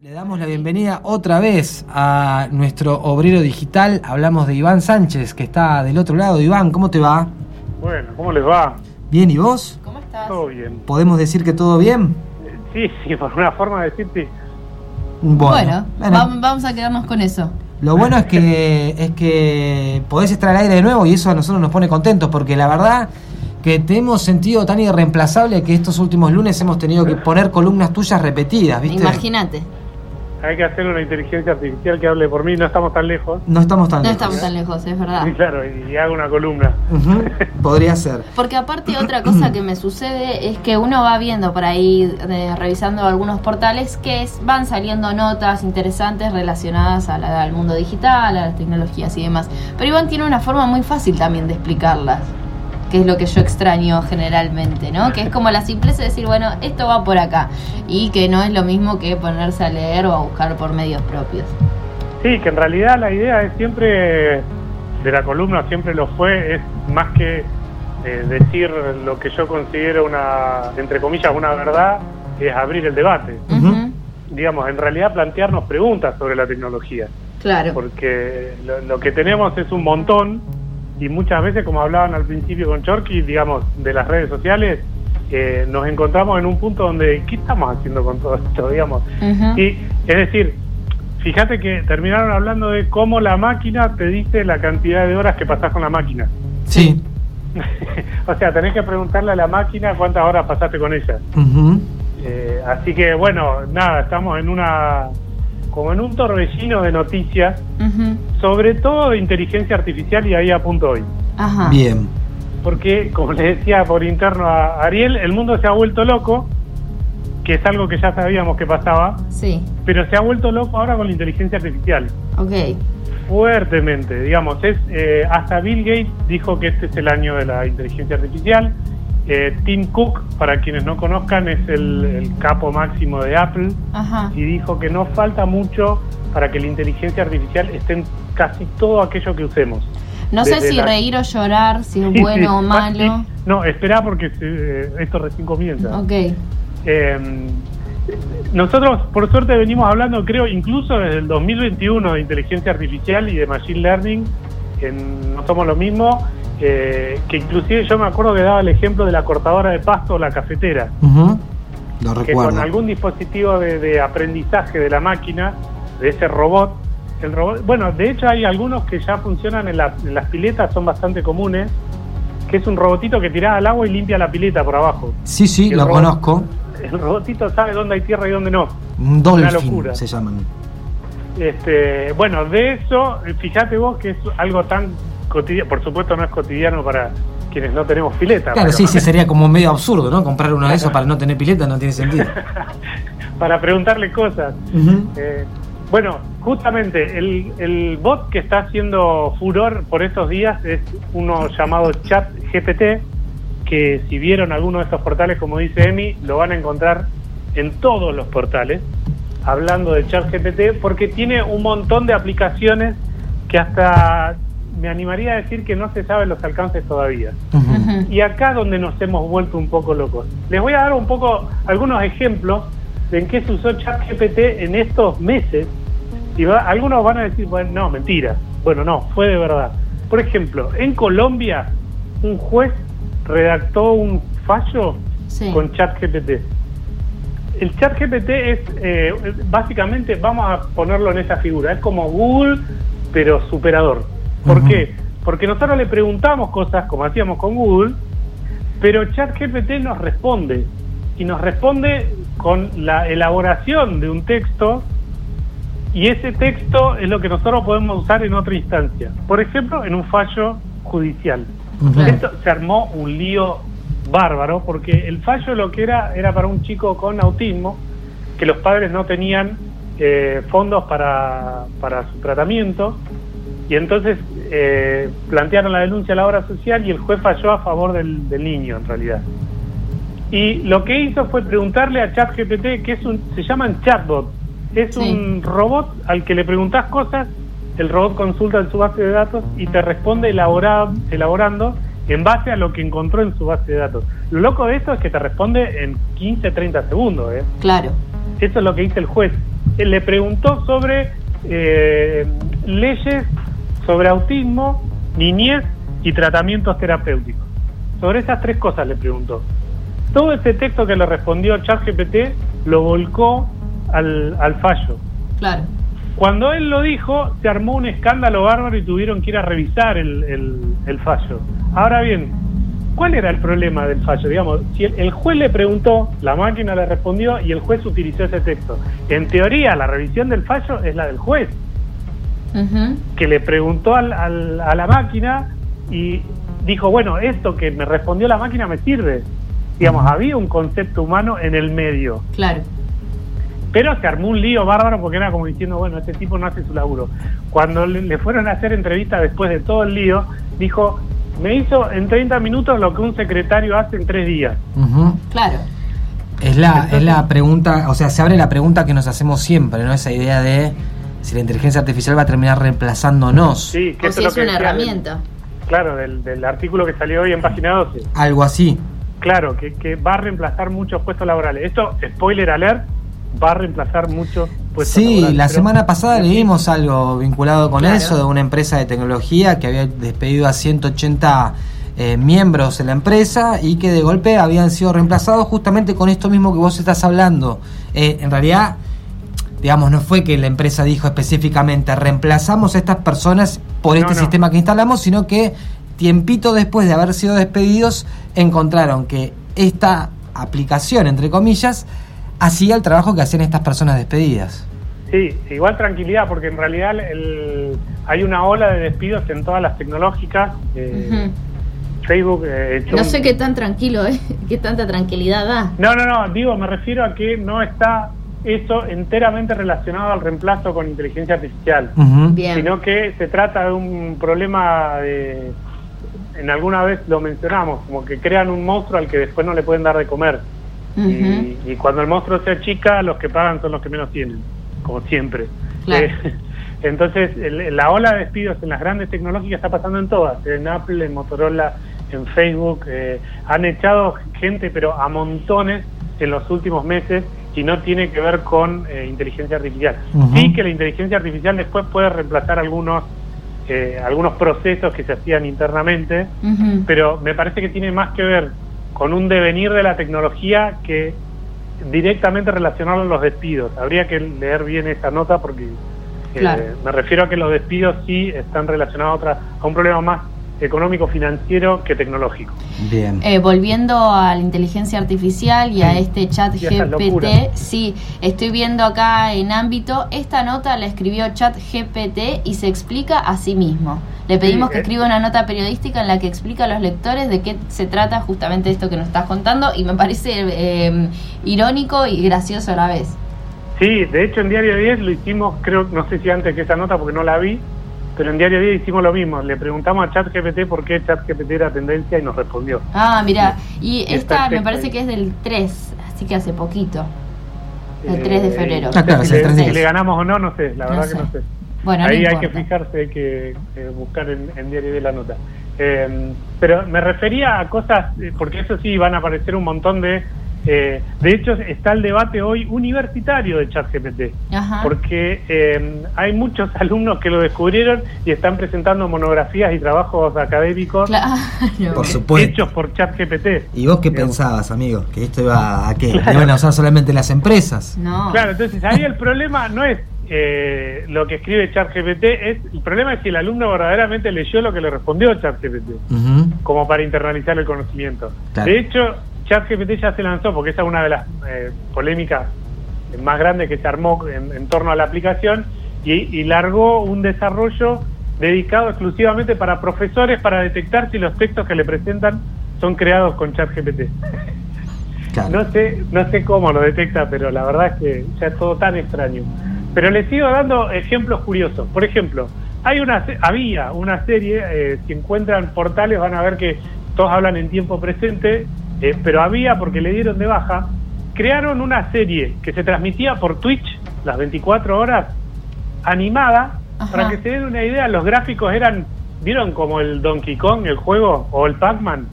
Le damos la bienvenida otra vez a nuestro obrero digital. Hablamos de Iván Sánchez, que está del otro lado. Iván, ¿cómo te va? Bueno, ¿cómo les va? Bien, ¿y vos? ¿Cómo estás? Todo bien. ¿Podemos decir que todo bien? Eh, Sí, sí, por una forma de decirte. Bueno, bueno, vam- vamos a quedarnos con eso. Lo bueno es que es que podés estar al aire de nuevo y eso a nosotros nos pone contentos porque la verdad que te hemos sentido tan irreemplazable que estos últimos lunes hemos tenido que poner columnas tuyas repetidas, ¿viste? Imagínate, Hay que hacer una inteligencia artificial que hable por mí, no estamos tan lejos. No estamos tan no lejos. estamos tan lejos, es verdad. Sí, claro, y, y hago una columna. Podría ser. Porque aparte otra cosa que me sucede es que uno va viendo por ahí, de- revisando algunos portales, que es- van saliendo notas interesantes relacionadas a la- al mundo digital, a las tecnologías y demás. Pero Iván tiene una forma muy fácil también de explicarlas, que es lo que yo extraño generalmente, ¿no? Que es como la simpleza de decir, bueno, esto va por acá, y que no es lo mismo que ponerse a leer o a buscar por medios propios. Sí, que en realidad la idea es siempre, de la columna siempre lo fue, es más que eh, decir lo que yo considero una, entre comillas, una verdad, es abrir el debate. Digamos, en realidad plantearnos preguntas sobre la tecnología. Claro. porque lo, lo que tenemos es un montón y muchas veces, como hablaban al principio con Chorky, digamos, de las redes sociales, eh, nos encontramos en un punto donde, ¿qué estamos haciendo con todo esto? Digamos. Y, es decir, fíjate que terminaron hablando de cómo la máquina te dice la cantidad de horas que pasás con la máquina. Sí. o sea, tenés que preguntarle a la máquina cuántas horas pasaste con ella. Eh, así que, bueno, nada, estamos en una, como en un torbellino de noticias sobre todo de inteligencia artificial y ahí apunto hoy. Ajá. Bien. Porque, como le decía por interno a Ariel, el mundo se ha vuelto loco, que es algo que ya sabíamos que pasaba, Sí, pero se ha vuelto loco ahora con la inteligencia artificial. ok. Fuertemente, digamos, es eh, hasta Bill Gates dijo que este es el año de la inteligencia artificial. Eh, Tim Cook, para quienes no conozcan, es el, el capo máximo de Apple Ajá. y dijo que no falta mucho para que la inteligencia artificial esté en casi todo aquello que usemos. No sé si la- reír o llorar, si es Sí, bueno sí. o malo. sí. No, espera porque eh, esto recién comienza. Ok. Eh, nosotros, por suerte, venimos hablando, creo, incluso desde el 2021 de inteligencia artificial y de machine learning. En No somos lo mismo. Eh, que inclusive yo me acuerdo que daba el ejemplo de la cortadora de pasto o la cafetera. Lo que recuerdo. con algún dispositivo de, de aprendizaje de la máquina, de ese robot, el robot, bueno, de hecho hay algunos que ya funcionan en, la- en las piletas, son bastante comunes, que es un robotito que tira al agua y limpia la pileta por abajo. Sí, sí, lo robot- conozco. El robotito sabe dónde hay tierra y dónde no. Un Una locura. se llaman. Este, bueno, de eso, eh, fíjate vos que es algo tan cotidiano, por supuesto no es cotidiano para quienes no tenemos pileta. Claro, sí, sí, sería como medio absurdo, ¿no? Comprar uno de esos para no tener pileta no tiene sentido. para preguntarle cosas. Eh, bueno, justamente el, el bot que está haciendo furor por estos días es uno llamado Chat GPT, que si vieron alguno de estos portales, como dice Emi, lo van a encontrar en todos los portales, hablando de Chat GPT, porque tiene un montón de aplicaciones que hasta me animaría a decir que no se saben los alcances todavía. Y acá donde nos hemos vuelto un poco locos. Les voy a dar un poco algunos ejemplos de en qué se usó ChatGPT en estos meses. Y va- algunos van a decir, bueno, no, mentira. Bueno, no, fue de verdad. Por ejemplo, en Colombia, un juez redactó un fallo Sí. con ChatGPT. El ChatGPT es, eh, básicamente, vamos a ponerlo en esa figura, es como Google, pero superador. ¿Por qué? Porque nosotros le preguntamos cosas como hacíamos con Google, pero ChatGPT nos responde. Y nos responde con la elaboración de un texto, y ese texto es lo que nosotros podemos usar en otra instancia. Por ejemplo, en un fallo judicial. Ujú. Esto se armó un lío bárbaro porque el fallo lo que era era para un chico con autismo que los padres no tenían eh, fondos para, para su tratamiento y entonces eh, plantearon la denuncia a la obra social y el juez falló a favor del, del niño en realidad. Y lo que hizo fue preguntarle a ChatGPT, que es un, se llaman chatbot, es Sí. un robot al que le preguntas cosas, el robot consulta en su base de datos y te responde elabora- elaborando en base a lo que encontró en su base de datos. Lo loco de esto es que te responde en 15, 30 segundos. ¿eh? Claro. Eso es lo que dice el juez. él le preguntó sobre eh, leyes sobre autismo, niñez y tratamientos terapéuticos. Sobre esas tres cosas le preguntó. Todo ese texto que le respondió ChatGPT lo volcó al, al fallo. Claro. Cuando él lo dijo, se armó un escándalo bárbaro y tuvieron que ir a revisar el, el- el fallo. Ahora bien, ¿cuál era el problema del fallo? Digamos, si el, el juez le preguntó, la máquina le respondió y el juez utilizó ese texto. En teoría, la revisión del fallo es la del juez, Que le preguntó al- al- a la máquina y dijo, bueno, esto que me respondió la máquina me sirve. Digamos, había un concepto humano en el medio. Claro. Pero se armó un lío bárbaro porque era como diciendo, bueno, este tipo no hace su laburo. Cuando le, le fueron a hacer entrevista después de todo el lío, dijo, me hizo en 30 minutos lo que un secretario hace en tres días. Ujú. Claro. Es la, es la pregunta, o sea, se abre la pregunta que nos hacemos siempre, ¿no? Esa idea de si la inteligencia artificial va a terminar reemplazándonos. Sí, que O si es que una decía herramienta. claro, del, del artículo que salió hoy en página 12. Algo así. Claro, que, que va a reemplazar muchos puestos laborales. Esto, spoiler alert, va a reemplazar muchos puestos Sí, laborales. la Pero- semana pasada leímos algo vinculado con Claro. eso de una empresa de tecnología que había despedido a 180 eh, miembros de la empresa y que de golpe habían sido reemplazados justamente con esto mismo que vos estás hablando. Eh, en realidad, digamos, no fue que la empresa dijo específicamente reemplazamos a estas personas por No, este no. sistema que instalamos, sino que tiempito después de haber sido despedidos encontraron que esta aplicación, entre comillas, hacía el trabajo que hacían estas personas despedidas. Sí, igual tranquilidad, porque en realidad el- hay una ola de despidos en todas las tecnológicas. eh, Ujú. Facebook. eh, No un- sé qué tan tranquilo es, qué tanta tranquilidad da. No, no, no, digo, me refiero a que no está eso enteramente relacionado al reemplazo con inteligencia artificial, sino que se trata de un problema de. En alguna vez lo mencionamos, como que crean un monstruo al que después no le pueden dar de comer. Y, y cuando el monstruo se achica, los que pagan son los que menos tienen, como siempre. Claro. Eh, entonces, el- la ola de despidos en las grandes tecnológicas está pasando en todas, en Apple, en Motorola, en Facebook. eh, han echado gente, pero a montones en los últimos meses y no tiene que ver con eh, inteligencia artificial. Ujú. Sí que la inteligencia artificial después puede reemplazar algunos eh, algunos procesos que se hacían internamente, pero me parece que tiene más que ver con un devenir de la tecnología que directamente relacionarlo a los despidos. Habría que leer bien esa nota porque eh, Claro. me refiero a que los despidos sí están relacionados a, otra, a un problema más económico financiero que tecnológico. Bien. Eh, volviendo a la inteligencia artificial y a este chat Y. GPT, sí, estoy viendo acá en ámbito, esta nota la escribió chat GPT y se explica a sí mismo. Le pedimos Sí, que eh. escriba una nota periodística en la que explica a los lectores de qué se trata justamente esto que nos estás contando y me parece eh, irónico y gracioso a la vez. Sí, de hecho en Diario 10 lo hicimos, creo, no sé si antes que esa nota porque no la vi, pero en Diario 10 hicimos lo mismo. Le preguntamos a ChatGPT por qué ChatGPT era tendencia y nos respondió. Ah, mira, y esta me parece que es del 3, así que hace poquito. El Eh, 3 de febrero. Ah, claro, si, le, 3 de si le ganamos o no, no sé, la No verdad sé. que no sé. Bueno, no Ahí hay que fijarse, hay que eh, buscar en, en Diario de la nota. Eh, pero me refería a cosas, eh, porque eso sí, van a aparecer un montón de... eh, de hecho, está el debate hoy universitario de ChatGPT, Ajá. porque eh, hay muchos alumnos que lo descubrieron y están presentando monografías y trabajos académicos Claro. Por supuesto. hechos por ChatGPT. ¿Y vos qué Digamos. pensabas, amigo? ¿Que esto iba a qué? ¿Que iban a usar solamente las empresas? No. Claro, entonces ahí el problema no es eh, lo que escribe ChatGPT, es el problema es si el alumno verdaderamente leyó lo que le respondió ChatGPT, Ujú. como para internalizar el conocimiento. Claro. De hecho, ChatGPT ya se lanzó, porque esa es una de las eh, polémicas más grandes que se armó en, en torno a la aplicación, y, y largó un desarrollo dedicado exclusivamente para profesores para detectar si los textos que le presentan son creados con ChatGPT. Claro. No sé, no sé cómo lo detecta, pero la verdad es que ya es todo tan extraño. Pero les sigo dando ejemplos curiosos. Por ejemplo, hay una había una serie, eh, si encuentran portales van a ver que todos hablan en tiempo presente, eh, pero había, porque le dieron de baja, crearon una serie que se transmitía por Twitch las 24 horas, animada, Ajá. para que se den una idea, los gráficos eran, ¿vieron como el Donkey Kong, el juego, o el Pac-Man?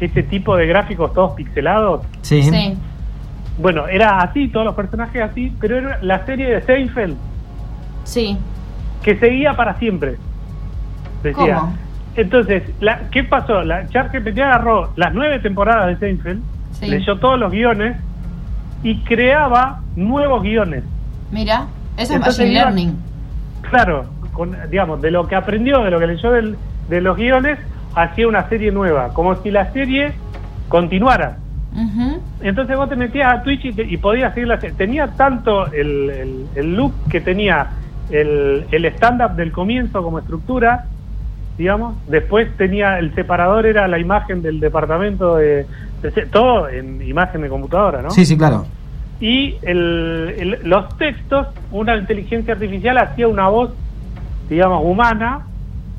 Ese tipo de gráficos todos pixelados. Sí. Sí. Bueno, era así, todos los personajes así, pero era la serie de Seinfeld Sí. que seguía para siempre. Decía. ¿Cómo? Entonces, la, ¿qué pasó? La ChatGPT agarró las nueve temporadas de Seinfeld, Sí. leyó todos los guiones y creaba nuevos guiones. Mira, eso es Machine iba- Learning. Claro, con, digamos, de lo que aprendió, de lo que leyó del- de los guiones, hacía una serie nueva, como si la serie continuara. Entonces vos te metías a Twitch y, te- y podías seguir la serie. Tenía tanto el, el- el look que tenía el, el stand-up del comienzo como estructura, digamos. Después tenía el separador, era la imagen del departamento de... todo en imagen de computadora, ¿no? Sí, sí, claro. y el- el- los textos, una inteligencia artificial hacía una voz, digamos, humana,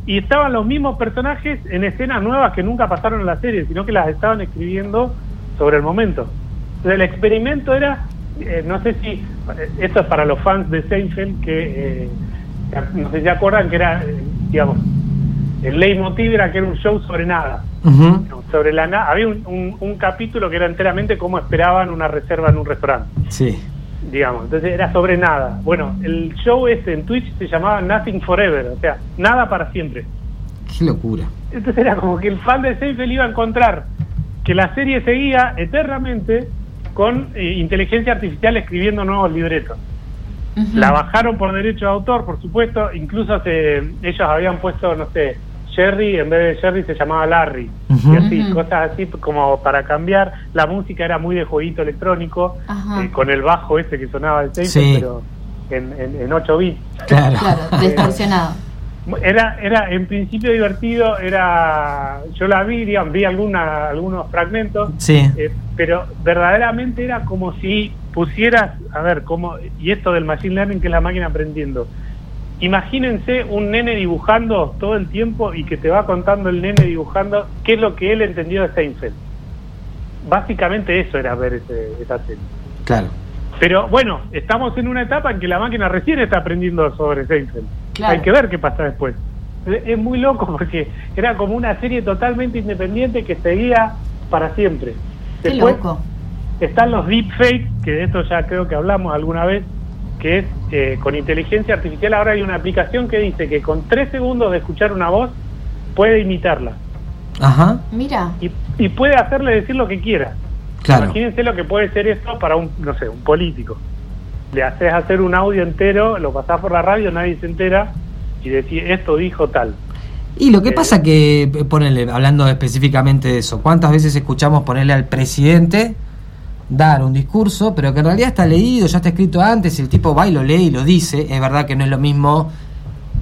y estaban los mismos personajes en escenas nuevas que nunca pasaron en la serie, sino que las estaban escribiendo sobre el momento. Entonces, el experimento era, eh, no sé si, esto es para los fans de Seinfeld, que eh, no sé si se acuerdan que era, eh, digamos, el leitmotiv era que era un show sobre nada sobre la nada. Había un, un- un capítulo que era enteramente cómo esperaban una reserva en un restaurante, Sí. digamos. Entonces era sobre nada. Bueno, el show este en Twitch se llamaba Nothing Forever, o sea, nada para siempre. Qué locura. Entonces era como que el fan de Seinfeld iba a encontrar que la serie seguía eternamente con eh, inteligencia artificial escribiendo nuevos libretos. La bajaron por derecho de autor, por supuesto. Incluso se, ellos habían puesto, no sé, Jerry, en vez de Jerry se llamaba Larry. Y así, cosas así como para cambiar. La música era muy de jueguito electrónico, eh, con el bajo ese que sonaba el Seinfeld, Sí. pero en, en, en 8 bits. Claro. Claro, distorsionado. Era, era en principio divertido, era yo la vi, digamos, vi alguna, algunos fragmentos, Sí. eh, pero verdaderamente era como si pusieras, a ver, como y esto del machine learning que es la máquina aprendiendo. Imagínense un nene dibujando todo el tiempo y que te va contando el nene dibujando qué es lo que él entendió de Seinfeld. Básicamente eso era ver ese, esa serie. Claro. Pero bueno, estamos en una etapa en que la máquina recién está aprendiendo sobre Seinfeld. Claro. Hay que ver qué pasa después. Es muy loco porque era como una serie totalmente independiente que seguía para siempre. Qué Después loco. están los deepfakes, que de esto ya creo que hablamos alguna vez, que es eh, con inteligencia artificial. Ahora hay una aplicación que dice que con tres segundos de escuchar una voz puede imitarla Ajá. Mira. y, y puede hacerle decir lo que quiera. Claro. Imagínense lo que puede ser esto para un, no sé, un político. Le haces hacer un audio entero, lo pasás por la radio, nadie se entera y decís, esto dijo tal. Y lo que Eh, pasa que, eh, ponele, hablando específicamente de eso, ¿cuántas veces escuchamos ponerle al presidente dar un discurso, pero que en realidad está leído, ya está escrito antes, y el tipo va y lo lee y lo dice? Es verdad que no es lo mismo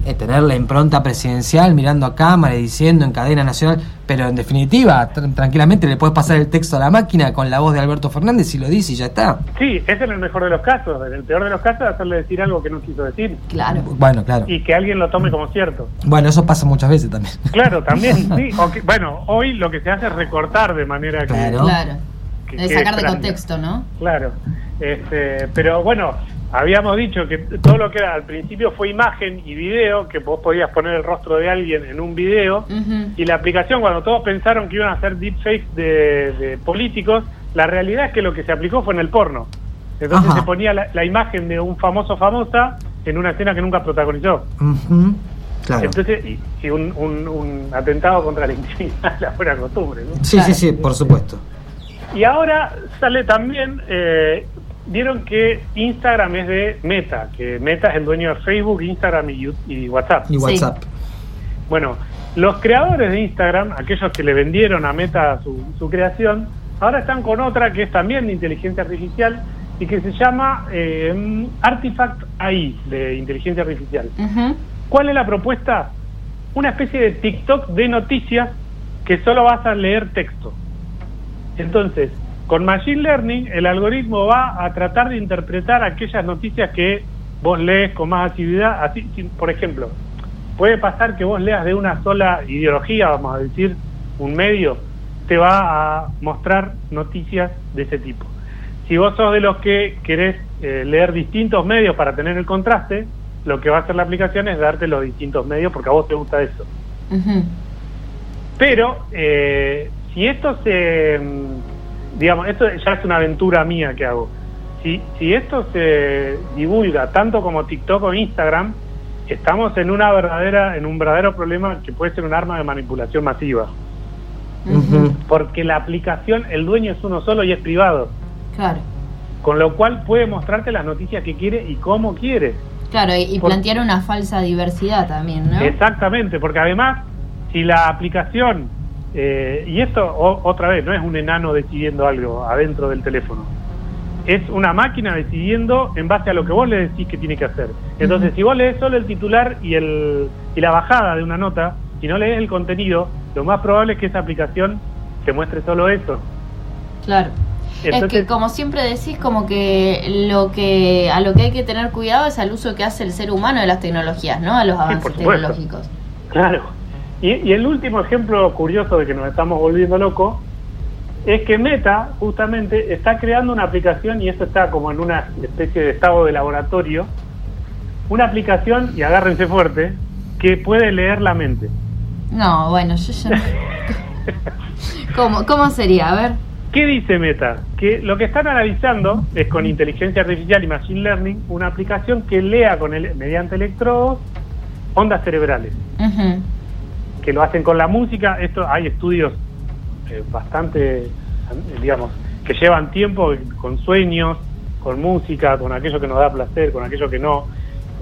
eh, tener la impronta presidencial mirando a cámara y diciendo en cadena nacional, pero en definitiva, tr- tranquilamente le puedes pasar el texto a la máquina con la voz de Alberto Fernández y lo dice y ya está. Sí, ese es el mejor de los casos. En el peor de los casos, hacerle decir algo que no quiso decir Claro. Bueno, claro. y que alguien lo tome como cierto. Bueno, eso pasa muchas veces también. Claro, también, sí. O que- bueno, hoy lo que se hace es recortar de manera que... Claro. Que De sacar de extraño. contexto, ¿no? Claro, este, pero bueno, habíamos dicho que todo lo que era al principio fue imagen y video, que vos podías poner el rostro de alguien en un video, y la aplicación cuando todos pensaron que iban a hacer deepfakes de, de políticos, la realidad es que lo que se aplicó fue en el porno. Entonces Ajá. se ponía la, la imagen de un famoso famosa en una escena que nunca protagonizó. Claro. Entonces, y, y un, un- un atentado contra la intimidad, la buena costumbre. ¿no? Sí, sí, sí, por supuesto. Y ahora sale también, eh, vieron que Instagram es de Meta, que Meta es el dueño de Facebook, Instagram y, y WhatsApp. Y WhatsApp. Bueno, los creadores de Instagram, aquellos que le vendieron a Meta su, su creación, ahora están con otra que es también de inteligencia artificial y que se llama eh, Artifact AI de inteligencia artificial. ¿Cuál es la propuesta? Una especie de TikTok de noticias que solo vas a leer texto. Entonces, con Machine Learning, el algoritmo va a tratar de interpretar aquellas noticias que vos lees con más. Así, si- por ejemplo, puede pasar que vos leas de una sola ideología, vamos a decir, un medio, te va a mostrar noticias de ese tipo. Si vos sos de los que querés eh, leer distintos medios para tener el contraste, lo que va a hacer la aplicación es darte los distintos medios porque a vos te gusta eso. Pero eh, si esto se, mm, digamos, esto ya es una aventura mía que hago. Si, si esto se divulga tanto como TikTok o Instagram, estamos en una verdadera, en un verdadero problema que puede ser un arma de manipulación masiva. Porque la aplicación, el dueño es uno solo y es privado. Claro. Con lo cual puede mostrarte las noticias que quiere y cómo quiere. Claro, y, y Por- plantear una falsa diversidad también, ¿no? Exactamente, porque además, si la aplicación, eh, y esto o- otra vez, no es un enano decidiendo algo adentro del teléfono, es una máquina decidiendo en base a lo que vos le decís que tiene que hacer. Entonces, si vos lees solo el titular y, el, y la bajada de una nota, y no lees el contenido, lo más probable es que esa aplicación te muestre solo eso. Claro. es que como siempre decís, como que lo que a lo que hay que tener cuidado es al uso que hace el ser humano de las tecnologías, ¿no? A los avances tecnológicos. Claro. Y, y el último ejemplo curioso de que nos estamos volviendo locos es que Meta justamente está creando una aplicación y esto está como en una especie de estado de laboratorio, una aplicación, y agárrense fuerte, que puede leer la mente. No, bueno, yo ya ¿Cómo, ¿Cómo sería? A ver. ¿Qué dice Meta? Que lo que están analizando es con inteligencia artificial y machine learning una aplicación que lea con el, mediante electrodos ondas cerebrales. Ujú. Que lo hacen con la música. Esto hay estudios eh, bastante, eh, digamos, que llevan tiempo con sueños, con música, con aquello que nos da placer, con aquello que no.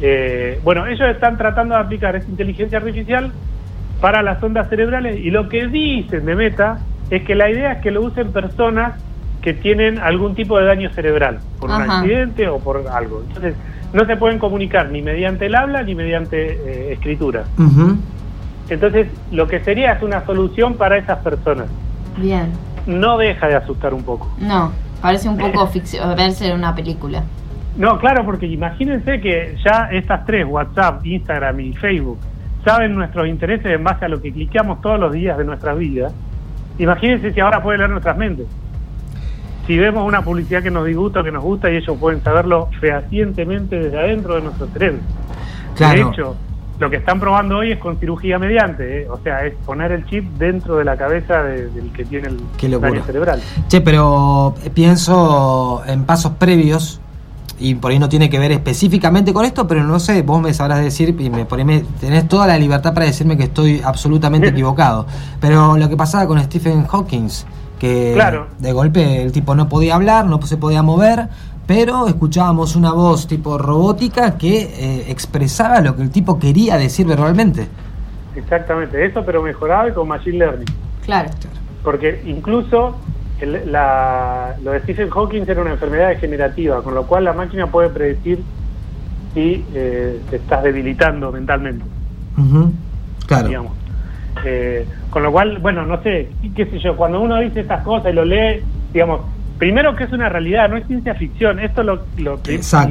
Eh, bueno, ellos están tratando de aplicar esa inteligencia artificial para las ondas cerebrales y lo que dicen de Meta es que la idea es que lo usen personas que tienen algún tipo de daño cerebral, por un accidente o por algo. Entonces, no se pueden comunicar ni mediante el habla ni mediante eh, escritura. Ujú. Entonces, lo que sería es una solución para esas personas. Bien. No deja de asustar un poco. No, parece un poco ficción, verse en una película. No, claro, porque imagínense que ya estas tres, WhatsApp, Instagram y Facebook, saben nuestros intereses en base a lo que cliqueamos todos los días de nuestras vidas. Imagínense si ahora pueden leer nuestras mentes. Si vemos una publicidad que nos disgusta o que nos gusta y ellos pueden saberlo fehacientemente desde adentro de nuestro cerebro. Claro. De hecho, lo que están probando hoy es con cirugía mediante, ¿eh? o sea, es poner el chip dentro de la cabeza de- del que tiene el daño cerebral. Che, pero pienso en pasos previos y por ahí no tiene que ver específicamente con esto, pero no sé, vos me sabrás decir y me, por ahí me- tenés toda la libertad para decirme que estoy absolutamente equivocado. Pero lo que pasaba con Stephen Hawking, que Claro. de golpe el tipo no podía hablar, no se podía mover, pero escuchábamos una voz tipo robótica que eh, expresaba lo que el tipo quería decir verbalmente. Exactamente, eso pero mejorado y con Machine Learning. Claro. Porque incluso el- la- lo de Stephen Hawking era una enfermedad degenerativa, con lo cual la máquina puede predecir si eh, te estás debilitando mentalmente. Claro. digamos. Eh, con lo cual, bueno, no sé, qué sé yo, cuando uno dice estas cosas y lo lee, digamos, primero que es una realidad, no es ciencia ficción, esto es lo, lo,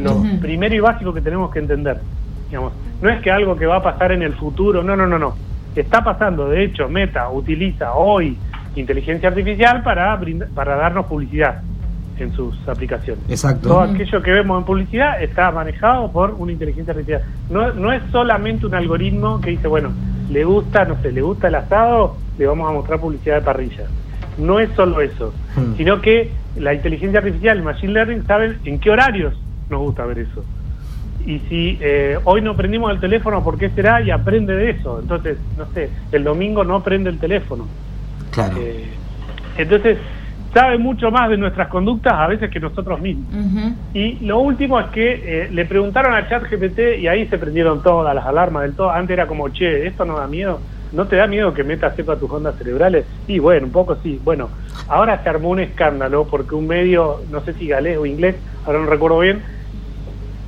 lo primero y básico que tenemos que entender. Digamos, no es que algo que va a pasar en el futuro, no, no, no, no. Está pasando, de hecho, Meta utiliza hoy inteligencia artificial para, brinda- para darnos publicidad en sus aplicaciones. Exacto. Todo aquello que vemos en publicidad está manejado por una inteligencia artificial. No, no es solamente un algoritmo que dice, bueno, le gusta, no sé, le gusta el asado, le vamos a mostrar publicidad de parrilla. No es solo eso, Hmm. sino que la inteligencia artificial, el machine learning, saben en qué horarios nos gusta ver eso. Y si eh, hoy no prendimos el teléfono, ¿por qué será? Y aprende de eso. Entonces, no sé, el domingo no prende el teléfono. Claro. Eh, entonces, sabe mucho más de nuestras conductas a veces que nosotros mismos. Y lo último es que eh, le preguntaron a ChatGPT y ahí se prendieron todas las alarmas del todo. Antes era como, che, ¿esto no da miedo? ¿No te da miedo que Meta sepa tus ondas cerebrales? Y bueno, un poco sí. Bueno, ahora se armó un escándalo porque un medio, no sé si galés o inglés, ahora no recuerdo bien,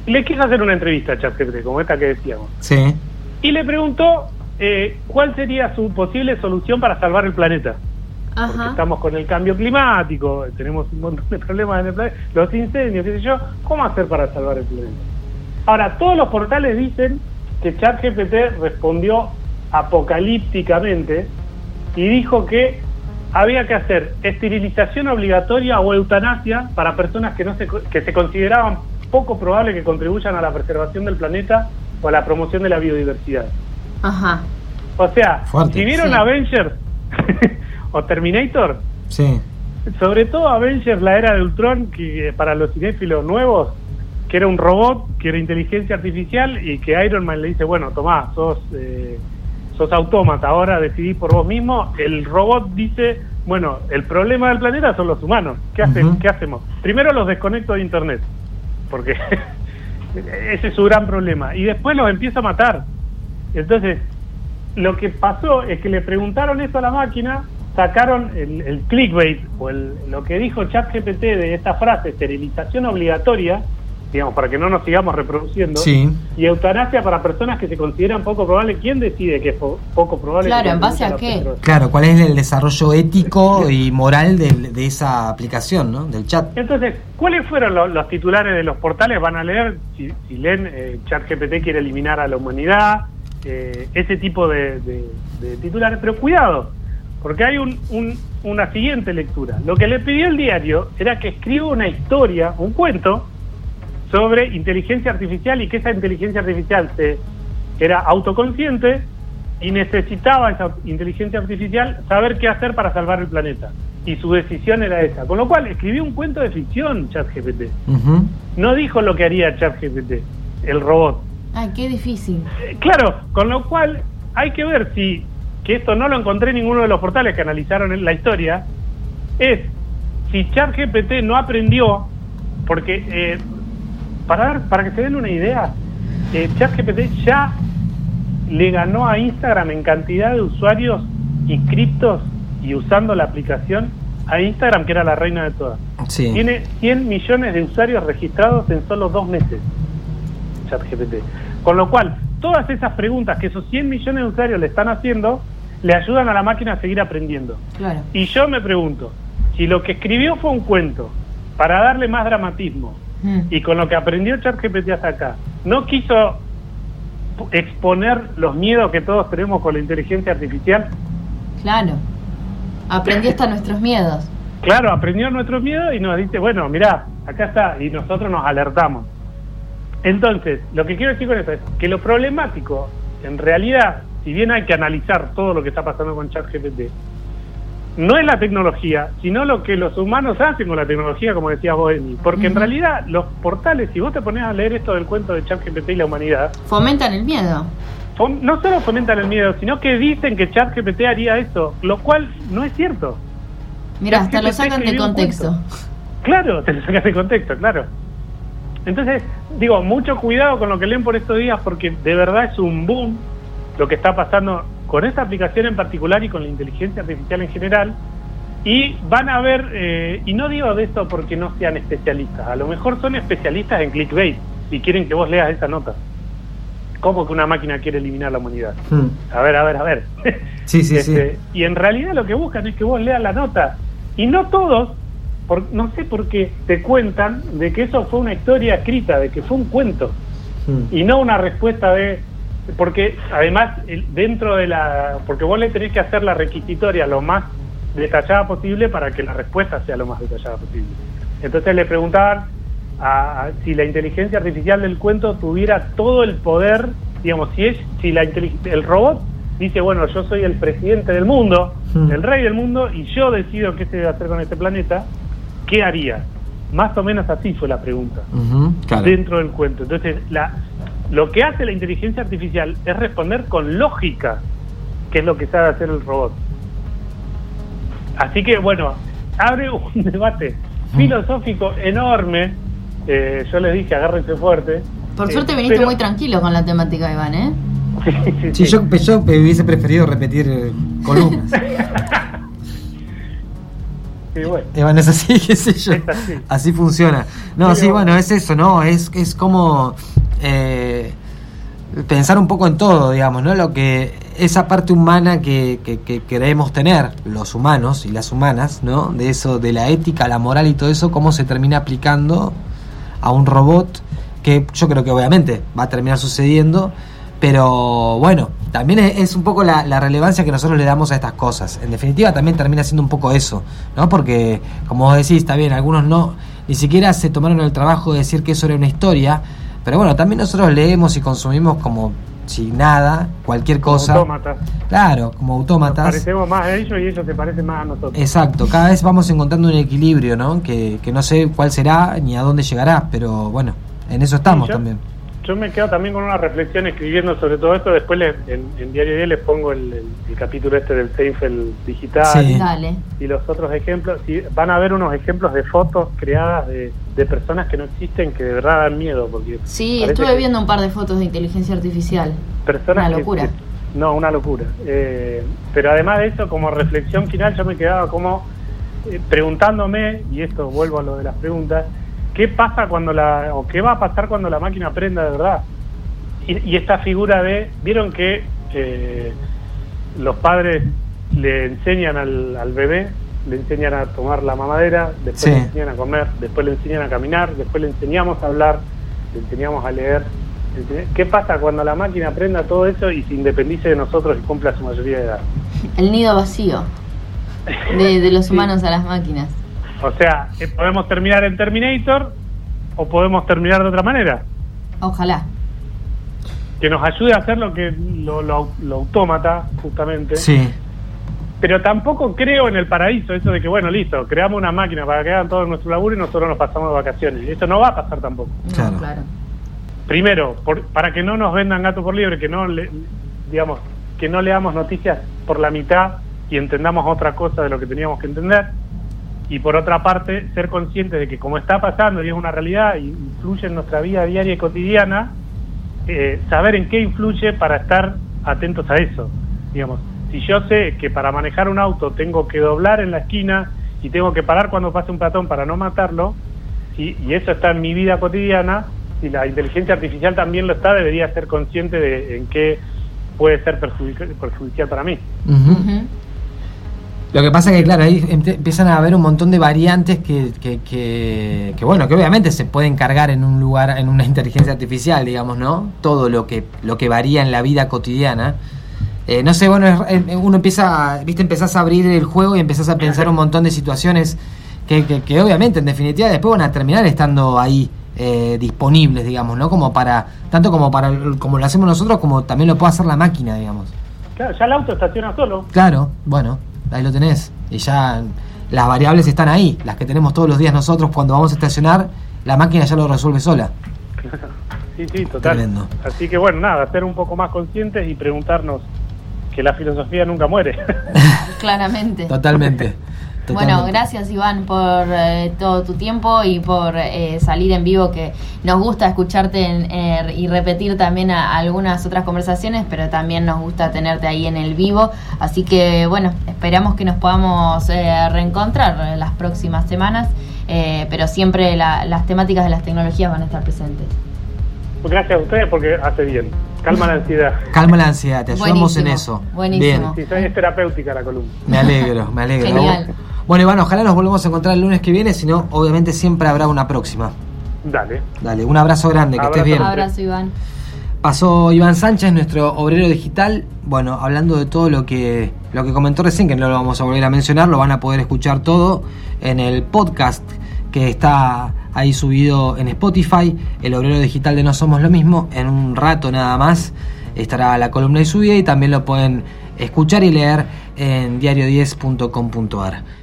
le quiso hacer una entrevista a ChatGPT, como esta que decíamos. Sí. Y le preguntó eh, cuál sería su posible solución para salvar el planeta porque Ajá. estamos con el cambio climático, tenemos un montón de problemas en el planeta, los incendios, qué sé yo, ¿cómo hacer para salvar el planeta? Ahora, todos los portales dicen que ChatGPT respondió apocalípticamente y dijo que había que hacer esterilización obligatoria o eutanasia para personas que no se, que se consideraban poco probable que contribuyan a la preservación del planeta o a la promoción de la biodiversidad. Ajá. O sea, Fuerte. si vieron Sí. Avengers o Terminator, Sí. sobre todo Avengers, la era de Ultron, que para los cinéfilos nuevos, que era un robot, que era inteligencia artificial y que Iron Man le dice, bueno, tomá, sos, eh, sos autómata, ahora decidís por vos mismo. El robot dice, bueno, el problema del planeta son los humanos. ¿Qué, hacen. ¿qué hacemos? Primero los desconecto de Internet, porque ese es su gran problema. Y después los empieza a matar. Entonces, lo que pasó es que le preguntaron eso a la máquina, sacaron el, el clickbait o el- lo que dijo ChatGPT de esta frase, esterilización obligatoria, digamos, para que no nos sigamos reproduciendo, Sí. y eutanasia para personas que se consideran poco probable. ¿Quién decide que es po- poco probable? Claro, ¿en base se a qué? Claro, ¿cuál es el desarrollo ético y moral de, esa aplicación, ¿no? Del chat. Entonces, ¿cuáles fueron lo- los, titulares de los portales? Van a leer, si, si leen, eh, ChatGPT quiere eliminar a la humanidad, eh, ese tipo de, de- de titulares. Pero cuidado, porque hay un- un- una siguiente lectura. Lo que le pidió el diario era que escriba una historia, un cuento, sobre inteligencia artificial y que esa inteligencia artificial se, era autoconsciente y necesitaba esa inteligencia artificial saber qué hacer para salvar el planeta. Y su decisión era esa. Con lo cual escribió un cuento de ficción ChatGPT. No dijo lo que haría ChatGPT, el robot. Ay, qué difícil. Eh, Claro, con lo cual hay que ver si, que esto no lo encontré en ninguno de los portales que analizaron la historia, es si ChatGPT no aprendió, porque eh, para, dar- para que se den una idea, eh, ChatGPT ya le ganó a Instagram en cantidad de usuarios inscriptos y usando la aplicación a Instagram, que era la reina de todas. Sí. Tiene 100 millones de usuarios registrados en solo dos meses, ChatGPT. Con lo cual, todas esas preguntas que esos 100 millones de usuarios le están haciendo, le ayudan a la máquina a seguir aprendiendo. Claro. Y yo me pregunto, si lo que escribió fue un cuento para darle más dramatismo Mm. y con lo que aprendió ChatGPT hasta acá, no quiso exponer los miedos que todos tenemos con la inteligencia artificial, Claro. Aprendió hasta nuestros miedos. Claro, aprendió nuestro miedo y nos dice, bueno, mirá, acá está, y nosotros nos alertamos. Entonces, lo que quiero decir con esto es que lo problemático, en realidad, si bien hay que analizar todo lo que está pasando con ChatGPT, no es la tecnología, sino lo que los humanos hacen con la tecnología, como decías vos, Emi. Porque en realidad los portales, si vos te pones a leer esto del cuento de ChatGPT y la humanidad, Fomentan el miedo. no solo fomentan el miedo, sino que dicen que ChatGPT haría eso, lo cual no es cierto. Mira, hasta lo sacan de contexto. Claro, te lo sacas de contexto, claro. Entonces, digo, mucho cuidado con lo que leen por estos días porque de verdad es un boom lo que está pasando con esta aplicación en particular y con la inteligencia artificial en general. Y van a ver, eh, y no digo de esto porque no sean especialistas, a lo mejor son especialistas en clickbait y quieren que vos leas esa nota. ¿Cómo que una máquina quiere eliminar la humanidad? Mm. A ver, a ver, a ver. Sí, sí, Este, sí. Y en realidad lo que buscan es que vos leas la nota. Y no todos, por, no sé por qué, te cuentan de que eso fue una historia escrita, de que fue un cuento. Mm. Y no una respuesta de... Porque además, dentro de la... Porque vos le tenés que hacer la requisitoria lo más detallada posible para que la respuesta sea lo más detallada posible. Entonces le preguntaban a, a- si la inteligencia artificial del cuento tuviera todo el poder, digamos, si es, si la el robot dice, bueno, yo soy el presidente del mundo, Hmm. el rey del mundo, y yo decido qué se debe hacer con este planeta, ¿qué haría? Más o menos así fue la pregunta claro. dentro del cuento. Entonces, la, lo que hace la inteligencia artificial es responder con lógica, que es lo que sabe hacer el robot. Así que, bueno, abre un debate filosófico enorme. Eh, yo les dije, agárrense fuerte. Por Eh, suerte viniste pero- muy tranquilo con la temática, Iván, ¿eh? Sí, sí, Sí, sí. yo, yo hubiese preferido repetir eh, columnas. Sí, bueno. Iván, es así, qué sé yo. Así. Así funciona. No, sí, bueno, es eso, ¿no? Es, es como eh, pensar un poco en todo, digamos, ¿no? Lo que esa parte humana que, que, que queremos tener, los humanos y las humanas, ¿no? De eso, de la ética, la moral y todo eso, cómo se termina aplicando a un robot que yo creo que obviamente va a terminar sucediendo, pero bueno, también es, un poco la, la relevancia que nosotros le damos a estas cosas. En definitiva también termina siendo un poco eso, ¿no? Porque, como vos decís, está bien, algunos no, ni siquiera se tomaron el trabajo de decir que eso era una historia, Pero bueno, también nosotros leemos y consumimos como si nada, cualquier cosa. Autómatas. Claro, como Nos autómatas. parecemos más a ellos y ellos se parecen más a nosotros. Exacto, cada vez vamos encontrando un equilibrio, ¿no? Que, que no sé cuál será ni a dónde llegará, pero bueno, en eso estamos Sí, yo- también. Yo me quedo también con una reflexión escribiendo sobre todo esto. Después les- en, en Diario 10 les pongo el, el- el capítulo este del Seinfeld digital Sí. Dale. y los otros ejemplos. Y van a ver unos ejemplos de fotos creadas de, de personas que no existen que de verdad dan miedo. porque Sí, estuve viendo un par de fotos de inteligencia artificial. personas Una que- locura. que- no, una locura. Eh, pero además de eso, como reflexión final, yo me quedaba como eh, preguntándome, y esto vuelvo a lo de las preguntas, ¿qué pasa cuando la, o qué va a pasar cuando la máquina aprenda de verdad? Y, y esta figura de, vieron que eh, los padres le enseñan al, al bebé, le enseñan a tomar la mamadera, después Sí. le enseñan a comer, después le enseñan a caminar, después le enseñamos a hablar, le enseñamos a leer. ¿Qué pasa cuando la máquina aprenda todo eso y se independice de nosotros y cumpla su mayoría de edad? El nido vacío de, de los Sí. humanos a las máquinas. O sea, eh, podemos terminar en Terminator o podemos terminar de otra manera. Ojalá. Que nos ayude a hacer lo que lo, lo, lo autómata, justamente. Sí, Pero tampoco creo en el paraíso, eso de que, bueno, listo, creamos una máquina para que hagan todo nuestro laburo y nosotros nos pasamos de vacaciones. Eso no va a pasar tampoco. No, Claro. claro. Primero, por- para que no nos vendan gato por liebre, que no le, digamos, que no leamos noticias por la mitad y entendamos otra cosa de lo que teníamos que entender. Y por otra parte, ser conscientes de que como está pasando y es una realidad y influye en nuestra vida diaria y cotidiana, eh, saber en qué influye para estar atentos a eso. Digamos, si yo sé que para manejar un auto tengo que doblar en la esquina y tengo que parar cuando pase un peatón para no matarlo, y, y eso está en mi vida cotidiana, si la inteligencia artificial también lo está, debería ser consciente de en qué puede ser perjudic- perjudicial para mí. Lo que pasa es que, claro, ahí empiezan a haber un montón de variantes que, que, que, que, bueno, que obviamente se pueden cargar en un lugar, en una inteligencia artificial, digamos, ¿no? Todo lo que, lo que varía en la vida cotidiana. Eh, no sé, bueno, es- uno empieza, a- viste, empezás a abrir el juego y empezás a pensar un montón de situaciones que, que, que obviamente, en definitiva, después van a terminar estando ahí eh, disponibles, digamos, ¿no? Como para, tanto como para, como lo hacemos nosotros, como también lo puede hacer la máquina, digamos. Claro, ya el auto estaciona solo. Claro, bueno, ahí lo tenés. Y ya las variables están ahí, las que tenemos todos los días nosotros cuando vamos a estacionar, la máquina ya lo resuelve sola. Sí, sí, total. Tremendo. Así que bueno, nada, ser un poco más conscientes y preguntarnos que la filosofía nunca muere. Claramente. Totalmente. Bueno, gracias Iván por eh, todo tu tiempo y por eh, salir en vivo, que nos gusta escucharte en- eh, y repetir también a- algunas otras conversaciones, pero también nos gusta tenerte ahí en el vivo. Así que bueno, esperamos que nos podamos eh, reencontrar en las próximas semanas, eh, pero siempre la- las temáticas de las tecnologías van a estar presentes. Gracias a ustedes porque hace bien. Calma la ansiedad. Calma la ansiedad, te ayudamos en eso. buenísimo. Bien, Sí, soy- es terapéutica la columna. me alegro, me alegro. Genial. Bueno, Iván, ojalá nos volvamos a encontrar el lunes que viene, si no, obviamente siempre habrá una próxima. Dale. Dale, un abrazo grande, que estés bien. Abrazo Iván. Pasó Iván Sánchez, nuestro obrero digital. Bueno, hablando de todo lo que, lo que comentó recién, que no lo vamos a volver a mencionar, lo van a poder escuchar todo en el podcast que está ahí subido en Spotify. El obrero digital de No Somos Lo Mismo. En un rato nada más estará la columna ahí subida y también lo pueden escuchar y leer en diario10.com.ar.